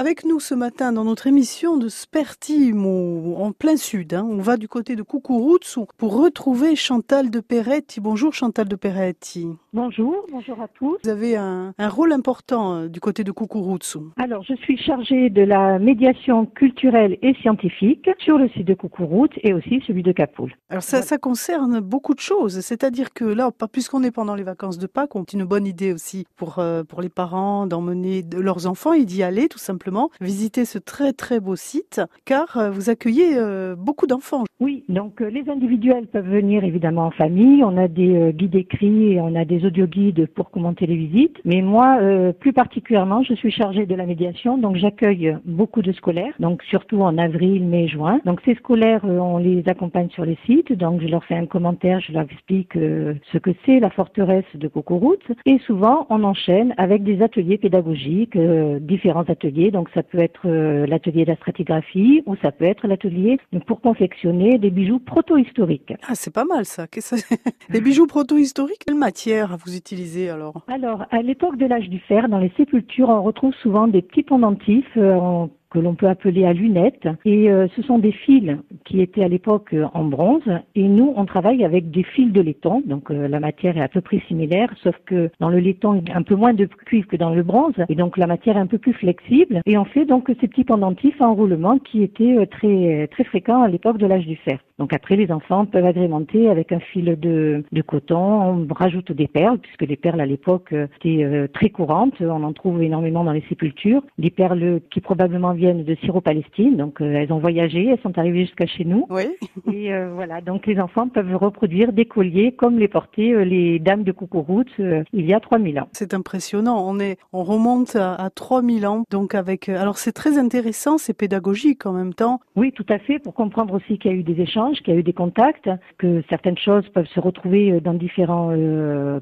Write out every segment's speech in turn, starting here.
Avec nous ce matin dans notre émission de Spertimo, en plein sud. Hein. On va du côté de Cucuruzu pour retrouver Chantal de Peretti. Bonjour Chantal de Peretti. Bonjour, bonjour à tous. Vous avez un, rôle important euh, du côté de Cucuruzu. Alors, je suis chargée de la médiation culturelle et scientifique sur le site de Cucuruzu et aussi celui de Capoul. Alors ça, ça concerne beaucoup de choses. C'est-à-dire que là, puisqu'on est pendant les vacances de Pâques, on une bonne idée aussi pour, euh, pour les parents d'emmener leurs enfants et d'y aller tout simplement, visiter ce très très beau site, car euh, vous accueillez beaucoup d'enfants. Oui, donc les individuels peuvent venir évidemment en famille. On a des guides écrits et on a des audio guides pour commenter les visites. Mais moi, euh, plus particulièrement, je suis chargée de la médiation, donc j'accueille beaucoup de scolaires, donc surtout en avril, mai, juin. Donc ces scolaires, euh, on les accompagne sur les sites, donc je leur fais un commentaire, je leur explique euh, ce que c'est la forteresse de Cocoroute, et souvent on enchaîne avec des ateliers pédagogiques, différents ateliers. Donc ça peut être l'atelier de la stratigraphie ou ça peut être l'atelier pour confectionner des bijoux proto-historiques. Ah, c'est pas mal ça. Les bijoux proto-historiques, quelle matière? Vous utilisez alors Alors, à l'époque de l'âge du fer, dans les sépultures, on retrouve souvent des petits pendentifs euh, que l'on peut appeler à lunettes. Et euh, ce sont des fils qui étaient à l'époque euh, en bronze. Et nous, on travaille avec des fils de laiton. Donc la matière est à peu près similaire, sauf que dans le laiton, il y a un peu moins de cuivre que dans le bronze. Et donc la matière est un peu plus flexible. Et on fait donc ces petits pendentifs en roulement qui étaient très, très fréquents à l'époque de l'âge du fer. Donc après, les enfants peuvent agrémenter avec un fil de, de coton. On rajoute des perles, puisque les perles à l'époque étaient très courantes. On en trouve énormément dans les sépultures. Des perles qui probablement viennent de Syro-Palestine, donc euh, elles ont voyagé, elles sont arrivées jusqu'à chez nous. Oui. et euh, voilà, donc les enfants peuvent reproduire des colliers comme les portaient euh, les dames de Coucouroute il y a 3000 ans. C'est impressionnant, on est, on remonte à, à 3000 ans, donc avec, alors c'est très intéressant, c'est pédagogique en même temps. Oui, tout à fait, pour comprendre aussi qu'il y a eu des échanges, qu'il y a eu des contacts, que certaines choses peuvent se retrouver dans différents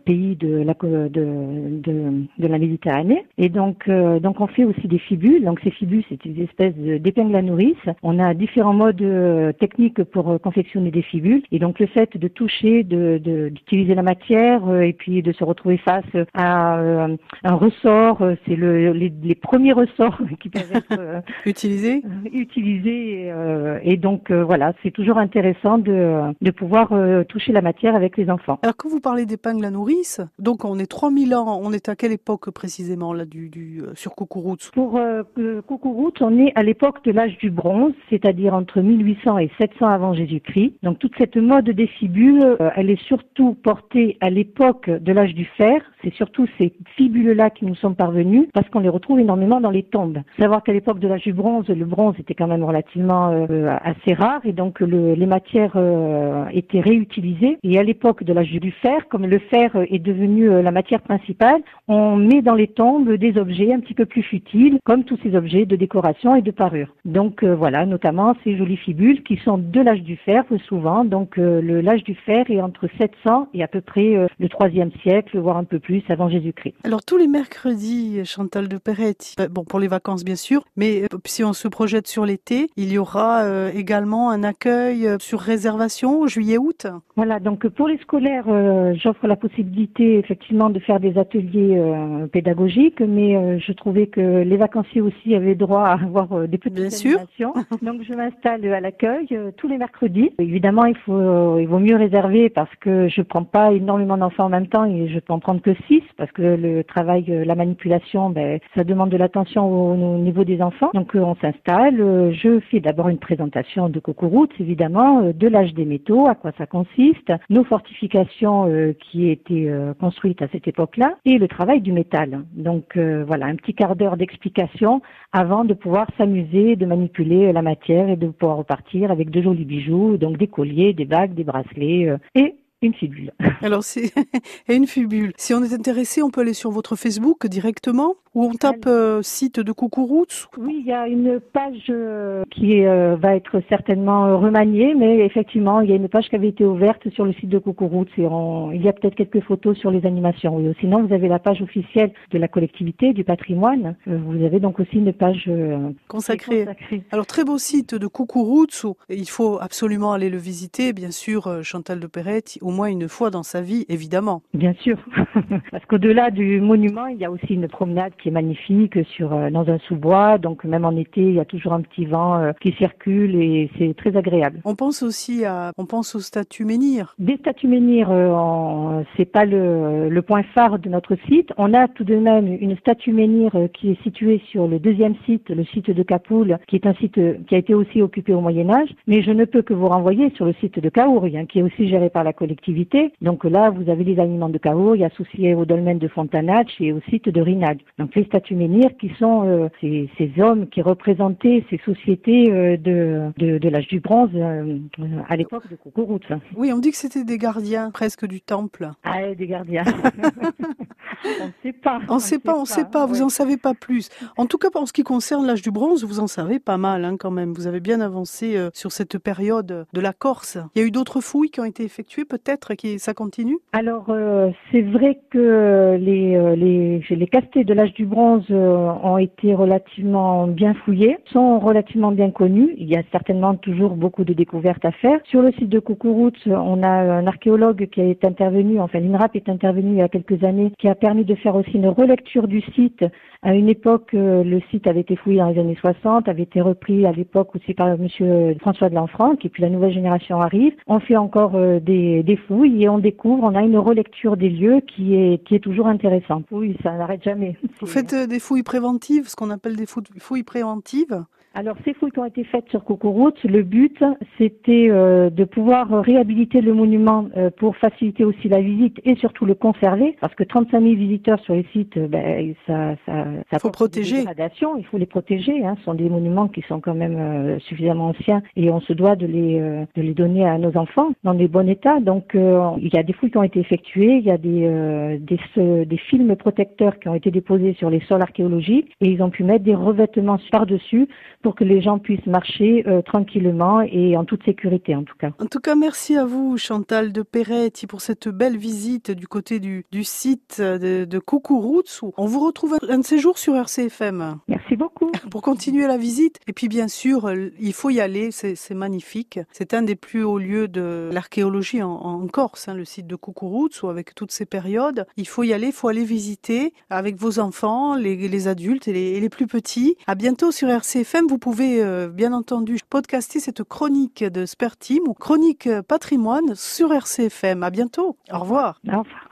pays de la, de, de, de, la Méditerranée. Et donc, donc on fait aussi des fibules. Donc ces fibules, c'est des espèces d'épingles à nourrice. On a différents modes euh, techniques pour euh, confectionner des fibules. Et donc le fait de toucher, d'utiliser de, la matière euh, et puis de se retrouver face à un ressort, c'est le, les, premiers ressorts qui peuvent être utilisés? utilisés. et donc voilà, c'est toujours intéressant de, de pouvoir toucher la matière avec les enfants. Alors quand vous parlez d'épingles à nourrice, donc on est 3000 ans, on est à quelle époque précisément là du, du sur Coucouroute? Pour euh, on est à l'époque de l'âge du bronze, c'est-à-dire entre 1800 et 700 avant Jésus-Christ. Donc toute cette mode des fibules, euh, elle est surtout portée à l'époque de l'âge du fer. C'est surtout ces fibules-là qui nous sont parvenues parce qu'on les retrouve énormément dans les tombes. Savoir qu'à l'époque de l'âge du bronze, le bronze était quand même relativement euh, assez rare et donc les matières euh, étaient réutilisées. Et à l'époque de l'âge du fer, comme le fer est devenu la matière principale, on met dans les tombes des objets un petit peu plus futiles, comme tous ces objets de décoration et de parure. Donc euh, voilà, notamment ces jolies fibules qui sont de l'âge du fer souvent. Donc euh, l'âge du fer est entre 700 et à peu près euh, le 3 siècle, voire un peu plus avant Jésus-Christ. Alors tous les mercredis, Chantal de Peretti, bon pour les vacances bien sûr, mais si on se projette sur l'été, il y aura également un accueil sur réservation juillet-août. Voilà, donc pour les scolaires, j'offre la possibilité effectivement de faire des ateliers pédagogiques, mais je trouvais que les vacanciers aussi avaient droit à avoir euh, des petites Bien animations. Donc je m'installe à l'accueil euh, tous les mercredis. Évidemment, il faut euh, il vaut mieux réserver parce que je prends pas énormément d'enfants en même temps et je peux en prendre que six parce que le travail, la manipulation, ben, ça demande de l'attention au, niveau des enfants. Donc on s'installe. Je fais d'abord une présentation de Cocoroute, évidemment, de l'âge des métaux, à quoi ça consiste, nos fortifications qui étaient construites à cette époque-là et le travail du métal. Donc voilà, un petit quart d'heure d'explication avant de pouvoir s'amuser, de manipuler la matière et de pouvoir repartir avec de jolis bijoux, donc des colliers, des bagues, des bracelets euh, et une fibule. Alors c'est une fibule. Si on est intéressé, on peut aller sur votre Facebook directement ou on tape euh, site de Coucouroute Oui, il y a une page euh, qui euh, va être certainement remaniée, mais effectivement, il y a une page qui avait été ouverte sur le site de Coucouroute. Il y a peut-être quelques photos sur les animations. Oui. Sinon, vous avez la page officielle de la collectivité, du patrimoine. vous avez donc aussi une page consacrée. consacrée. Alors très beau site de Coucouroute. Il faut absolument aller le visiter, bien sûr, Chantal de Perrette au moins une fois dans sa vie, évidemment. Bien sûr, parce qu'au-delà du monument, il y a aussi une promenade qui qui est magnifique sur dans un sous-bois. Donc même en été, il y a toujours un petit vent qui circule et c'est très agréable. On pense aussi à, on pense aux statues menhirs. Des statues menhirs, c'est pas le, le point phare de notre site. On a tout de même une statue menhir qui est située sur le deuxième site, le site de Capoul, qui est un site qui a été aussi occupé au Moyen Âge. Mais je ne peux que vous renvoyer sur le site de Caouri, hein, qui est aussi géré par la collectivité. Donc là, vous avez les aliments de Caouri associés au dolmen de Fontanach et au site de Rinag. Donc les statues menhirs qui sont euh, ces, ces, hommes qui représentaient ces sociétés euh, de, de, de l'âge du bronze euh, à l'époque de Kukurut. Oui, on dit que c'était des gardiens presque du temple. Ah, des gardiens. on ne sait pas. On ne sait pas, on ne sait pas. Vous en savez pas plus. En tout cas, en ce qui concerne l'âge du bronze, vous en savez pas mal hein, quand même. Vous avez bien avancé sur cette période de la Corse. Il y a eu d'autres fouilles qui ont été effectuées, peut-être, qui ça continue? Alors, c'est vrai que les les les castés de l'âge du bronze ont été relativement bien fouillés, sont relativement bien connus. Il y a certainement toujours beaucoup de découvertes à faire. Sur le site de Coucouroute, on a un archéologue qui est intervenu, enfin l'INRAP est intervenu il y a quelques années, qui a permis de faire aussi une relecture du site. À une époque, euh, le site avait été fouillé dans les années 60, avait été repris à l'époque aussi par monsieur François de Lanfranc, et puis la nouvelle génération arrive. On fait encore euh, des, des fouilles et on découvre, on a une relecture des lieux qui est, qui est toujours intéressante. Oui, ça n'arrête jamais. Vous faites euh, des fouilles préventives, ce qu'on appelle des fouilles préventives alors, ces fouilles qui ont été faites sur Cocoroute, le but, c'était euh, de pouvoir réhabiliter le monument euh, pour faciliter aussi la visite et surtout le conserver, parce que 35 000 visiteurs sur les sites, euh, ben, ça, ça, ça faut protéger. Il faut les protéger. Hein. Ce sont des monuments qui sont quand même suffisamment anciens et on se doit de les, de les donner à nos enfants dans des bons états. Donc, il y a des fouilles qui ont été effectuées, il y a des, des, des films protecteurs qui ont été déposés sur les sols archéologiques et ils ont pu mettre des revêtements par-dessus pour que les gens puissent marcher euh, tranquillement et en toute sécurité en tout cas. En tout cas, merci à vous Chantal de Peretti pour cette belle visite du côté du, du site de, de On vous retrouve un de ces jours sur RCFM. Merci beaucoup. Pour continuer la visite. Et puis bien sûr, il faut y aller, c'est magnifique. C'est un des plus hauts lieux de l'archéologie en, en, Corse, hein, le site de ou avec toutes ces périodes. Il faut y aller, il faut aller visiter avec vos enfants, les, les adultes et les, et les plus petits. À bientôt sur RCFM. Vous pouvez euh, bien entendu podcaster cette chronique de Spertim ou chronique patrimoine sur RCFM. À bientôt. Au revoir. Au revoir.